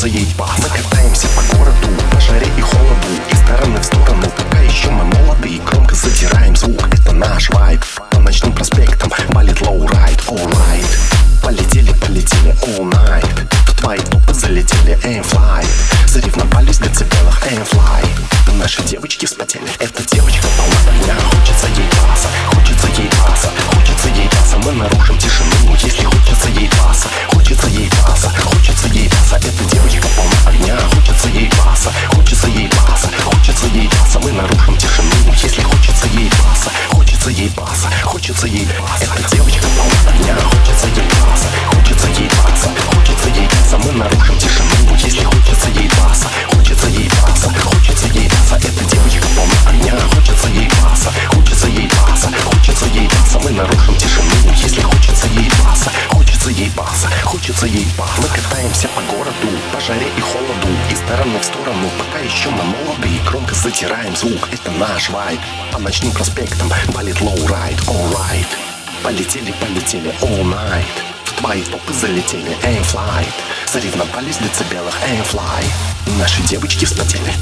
нравится ей. Бас Мы катаемся по городу, по жаре и холоду. Из стороны в сторону, пока еще мы молоды. И Громко затираем звук, это наш вайб. По ночным проспектам валит lowride, alright Полетели, полетели all night В твои топы залетели, I'm fly. Соревновались в децибелах, I'm fly. Наши девочки вспотели, это тело Хочется ей Хочется ей баса Мы катаемся по городу, по жаре и холоду. Из стороны в сторону, пока еще мы молоды Громко затираем звук, это наш вайб По ночным проспектам валит lowride, alright Полетели, полетели all night. В твои топы залетели, I'm fly. Соревновались в децибелах, I'm fly Наши девочки вспотели